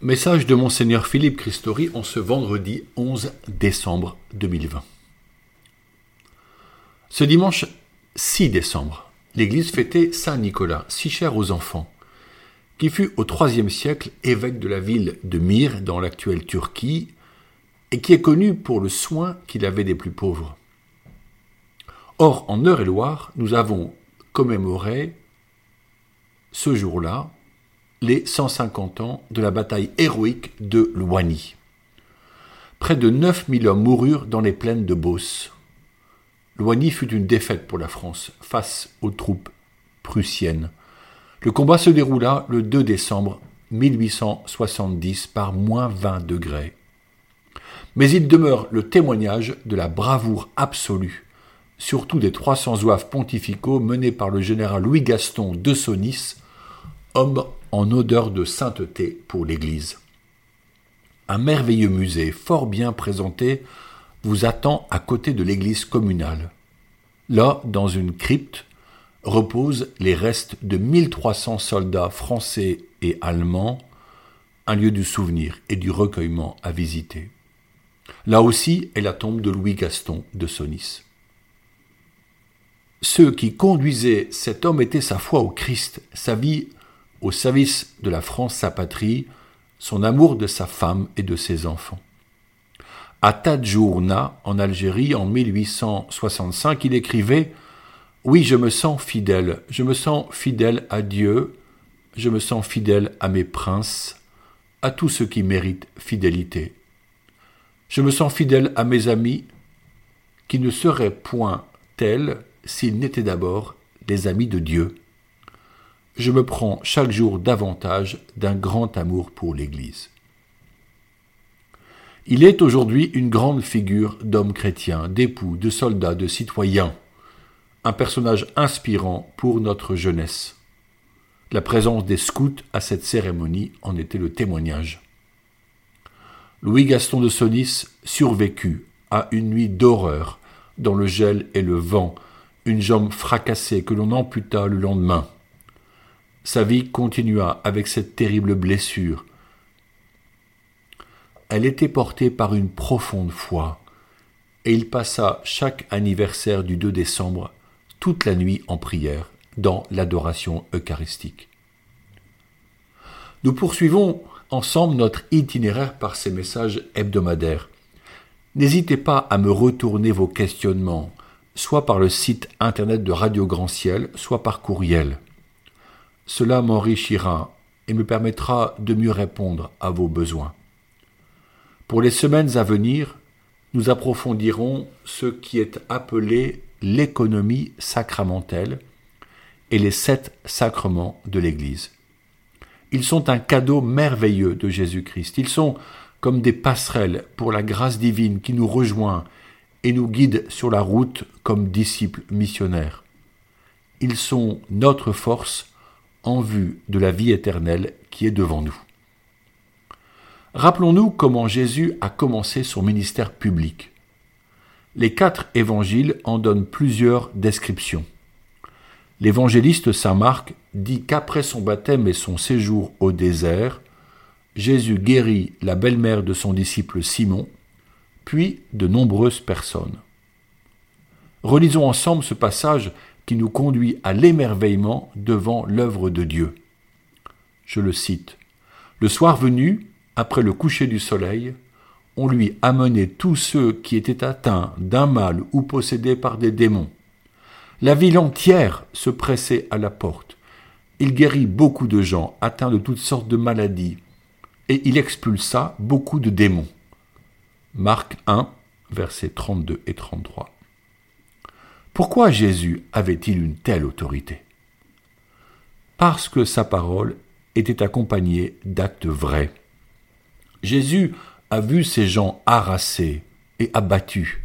Message de Monseigneur Philippe Christori en ce vendredi 11 décembre 2020. Ce dimanche 6 décembre, l'Église fêtait Saint Nicolas, si cher aux enfants, qui fut au IIIe siècle évêque de la ville de Myre dans l'actuelle Turquie et qui est connu pour le soin qu'il avait des plus pauvres. Or, en Eure-et-Loire, nous avons commémoré ce jour-là les 150 ans de la bataille héroïque de Loigny. Près de 9000 hommes moururent dans les plaines de Beauce. Loigny fut une défaite pour la France face aux troupes prussiennes. Le combat se déroula le 2 décembre 1870 par moins 20 degrés. Mais il demeure le témoignage de la bravoure absolue, surtout des 300 zouaves pontificaux menés par le général Louis-Gaston de Sonis, homme en odeur de sainteté pour l'Église. Un merveilleux musée, fort bien présenté, vous attend à côté de l'église communale. Là, dans une crypte, reposent les restes de 1300 soldats français et allemands, un lieu du souvenir et du recueillement à visiter. Là aussi est la tombe de Louis Gaston de Sonis. Ceux qui conduisaient cet homme étaient sa foi au Christ, sa vie au service de la France, sa patrie, son amour de sa femme et de ses enfants. À Tadjourna, en Algérie, en 1865, il écrivait Oui, je me sens fidèle, je me sens fidèle à Dieu, je me sens fidèle à mes princes, à tous ceux qui méritent fidélité. Je me sens fidèle à mes amis, qui ne seraient point tels s'ils n'étaient d'abord des amis de Dieu je me prends chaque jour davantage d'un grand amour pour l'Église. Il est aujourd'hui une grande figure d'homme chrétien, d'époux, de soldat, de citoyen, un personnage inspirant pour notre jeunesse. La présence des scouts à cette cérémonie en était le témoignage. Louis Gaston de Sonis survécut à une nuit d'horreur dans le gel et le vent, une jambe fracassée que l'on amputa le lendemain. Sa vie continua avec cette terrible blessure. Elle était portée par une profonde foi, et il passa chaque anniversaire du 2 décembre toute la nuit en prière dans l'adoration eucharistique. Nous poursuivons ensemble notre itinéraire par ces messages hebdomadaires. N'hésitez pas à me retourner vos questionnements, soit par le site internet de Radio Grand Ciel, soit par courriel. Cela m'enrichira et me permettra de mieux répondre à vos besoins. Pour les semaines à venir, nous approfondirons ce qui est appelé l'économie sacramentelle et les sept sacrements de l'Église. Ils sont un cadeau merveilleux de Jésus-Christ. Ils sont comme des passerelles pour la grâce divine qui nous rejoint et nous guide sur la route comme disciples missionnaires. Ils sont notre force en vue de la vie éternelle qui est devant nous. Rappelons-nous comment Jésus a commencé son ministère public. Les quatre évangiles en donnent plusieurs descriptions. L'évangéliste Saint Marc dit qu'après son baptême et son séjour au désert, Jésus guérit la belle-mère de son disciple Simon, puis de nombreuses personnes. Relisons ensemble ce passage qui nous conduit à l'émerveillement devant l'œuvre de Dieu. Je le cite. Le soir venu, après le coucher du soleil, on lui amenait tous ceux qui étaient atteints d'un mal ou possédés par des démons. La ville entière se pressait à la porte. Il guérit beaucoup de gens atteints de toutes sortes de maladies, et il expulsa beaucoup de démons. Marc 1, versets 32 et 33. Pourquoi Jésus avait-il une telle autorité? Parce que sa parole était accompagnée d'actes vrais. Jésus a vu ces gens harassés et abattus.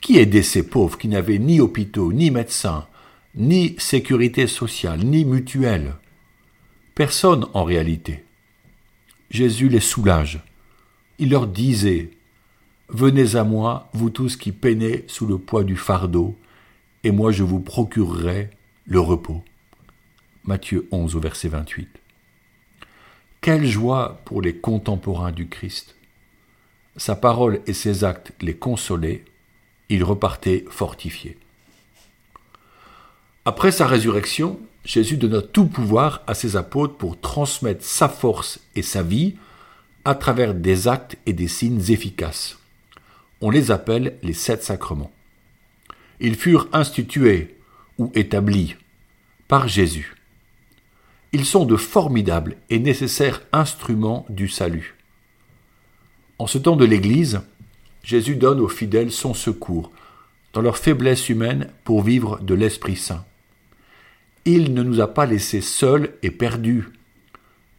Qui aidait ces pauvres qui n'avaient ni hôpitaux, ni médecins, ni sécurité sociale, ni mutuelle? Personne en réalité. Jésus les soulage. Il leur disait Venez à moi, vous tous qui peinez sous le poids du fardeau, et moi je vous procurerai le repos. Matthieu 11 au verset 28. Quelle joie pour les contemporains du Christ. Sa parole et ses actes les consolaient, ils repartaient fortifiés. Après sa résurrection, Jésus donna tout pouvoir à ses apôtres pour transmettre sa force et sa vie à travers des actes et des signes efficaces. On les appelle les sept sacrements. Ils furent institués ou établis par Jésus. Ils sont de formidables et nécessaires instruments du salut. En ce temps de l'Église, Jésus donne aux fidèles son secours dans leur faiblesse humaine pour vivre de l'Esprit Saint. Il ne nous a pas laissés seuls et perdus.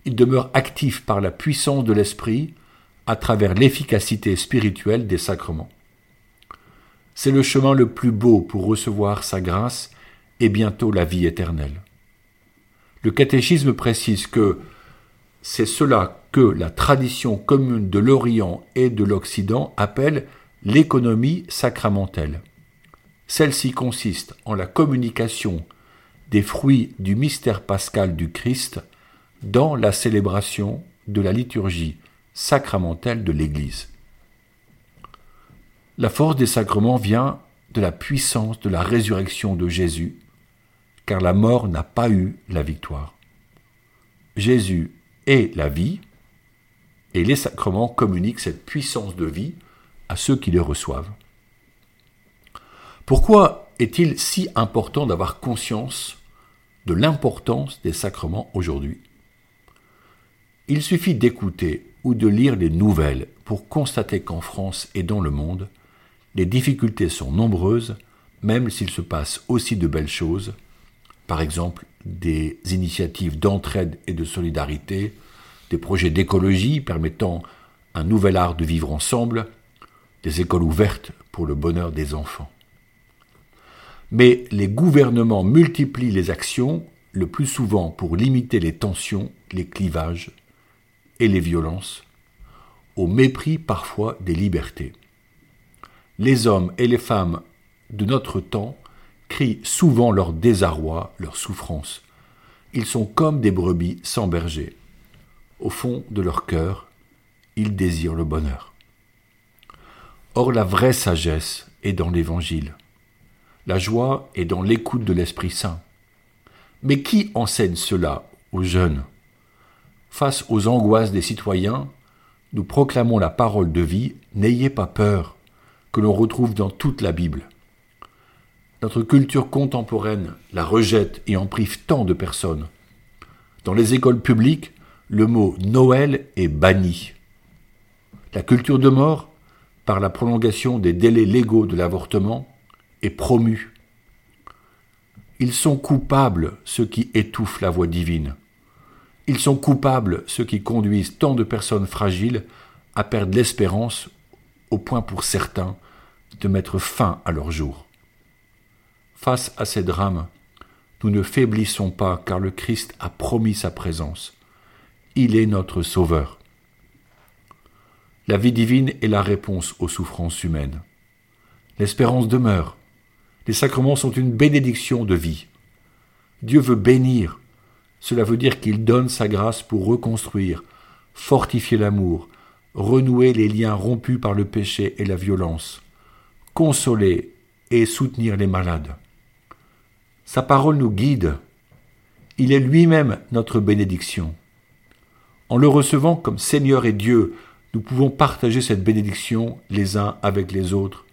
Il demeure actif par la puissance de l'Esprit à travers l'efficacité spirituelle des sacrements. C'est le chemin le plus beau pour recevoir sa grâce et bientôt la vie éternelle. Le catéchisme précise que c'est cela que la tradition commune de l'Orient et de l'Occident appelle l'économie sacramentelle. Celle-ci consiste en la communication des fruits du mystère pascal du Christ dans la célébration de la liturgie sacramentelle de l'Église. La force des sacrements vient de la puissance de la résurrection de Jésus, car la mort n'a pas eu la victoire. Jésus est la vie, et les sacrements communiquent cette puissance de vie à ceux qui les reçoivent. Pourquoi est-il si important d'avoir conscience de l'importance des sacrements aujourd'hui? Il suffit d'écouter ou de lire les nouvelles pour constater qu'en France et dans le monde, les difficultés sont nombreuses, même s'il se passe aussi de belles choses, par exemple des initiatives d'entraide et de solidarité, des projets d'écologie permettant un nouvel art de vivre ensemble, des écoles ouvertes pour le bonheur des enfants. Mais les gouvernements multiplient les actions, le plus souvent pour limiter les tensions, les clivages et les violences, au mépris parfois des libertés. Les hommes et les femmes de notre temps crient souvent leur désarroi, leur souffrance. Ils sont comme des brebis sans berger. Au fond de leur cœur, ils désirent le bonheur. Or la vraie sagesse est dans l'Évangile. La joie est dans l'écoute de l'Esprit Saint. Mais qui enseigne cela aux jeunes? Face aux angoisses des citoyens, nous proclamons la parole de vie, n'ayez pas peur, que l'on retrouve dans toute la Bible. Notre culture contemporaine la rejette et en prive tant de personnes. Dans les écoles publiques, le mot Noël est banni. La culture de mort, par la prolongation des délais légaux de l'avortement, est promu. Ils sont coupables ceux qui étouffent la voix divine. Ils sont coupables ceux qui conduisent tant de personnes fragiles à perdre l'espérance au point pour certains de mettre fin à leur jour. Face à ces drames, nous ne faiblissons pas car le Christ a promis sa présence. Il est notre Sauveur. La vie divine est la réponse aux souffrances humaines. L'espérance demeure. Les sacrements sont une bénédiction de vie. Dieu veut bénir. Cela veut dire qu'il donne sa grâce pour reconstruire, fortifier l'amour, renouer les liens rompus par le péché et la violence, consoler et soutenir les malades. Sa parole nous guide. Il est lui-même notre bénédiction. En le recevant comme Seigneur et Dieu, nous pouvons partager cette bénédiction les uns avec les autres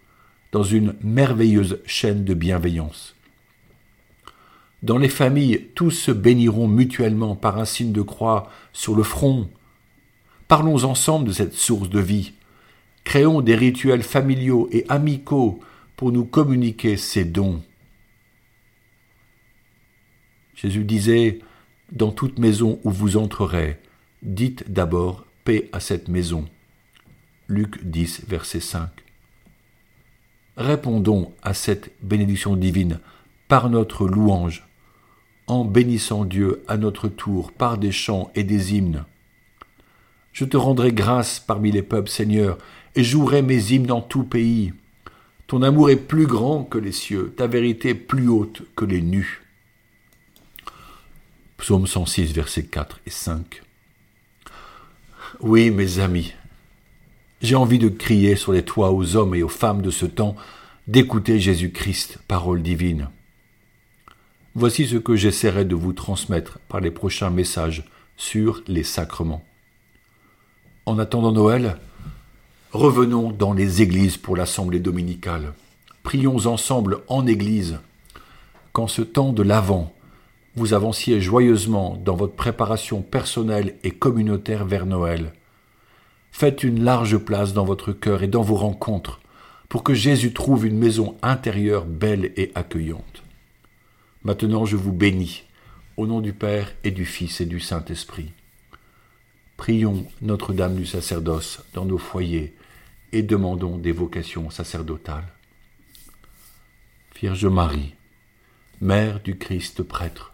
dans une merveilleuse chaîne de bienveillance. Dans les familles, tous se béniront mutuellement par un signe de croix sur le front. Parlons ensemble de cette source de vie. Créons des rituels familiaux et amicaux pour nous communiquer ces dons. Jésus disait, Dans toute maison où vous entrerez, dites d'abord paix à cette maison. Luc 10, verset 5. Répondons à cette bénédiction divine par notre louange, en bénissant Dieu à notre tour par des chants et des hymnes. Je te rendrai grâce parmi les peuples, Seigneur, et jouerai mes hymnes dans tout pays. Ton amour est plus grand que les cieux, ta vérité plus haute que les nus. Psaume 106, versets 4 et 5. Oui, mes amis, j'ai envie de crier sur les toits aux hommes et aux femmes de ce temps d'écouter Jésus-Christ, parole divine. Voici ce que j'essaierai de vous transmettre par les prochains messages sur les sacrements. En attendant Noël, revenons dans les églises pour l'assemblée dominicale. Prions ensemble en église. Qu'en ce temps de l'Avent, vous avanciez joyeusement dans votre préparation personnelle et communautaire vers Noël Faites une large place dans votre cœur et dans vos rencontres pour que Jésus trouve une maison intérieure belle et accueillante. Maintenant je vous bénis, au nom du Père et du Fils et du Saint-Esprit. Prions Notre-Dame du sacerdoce dans nos foyers et demandons des vocations sacerdotales. Vierge Marie, Mère du Christ prêtre,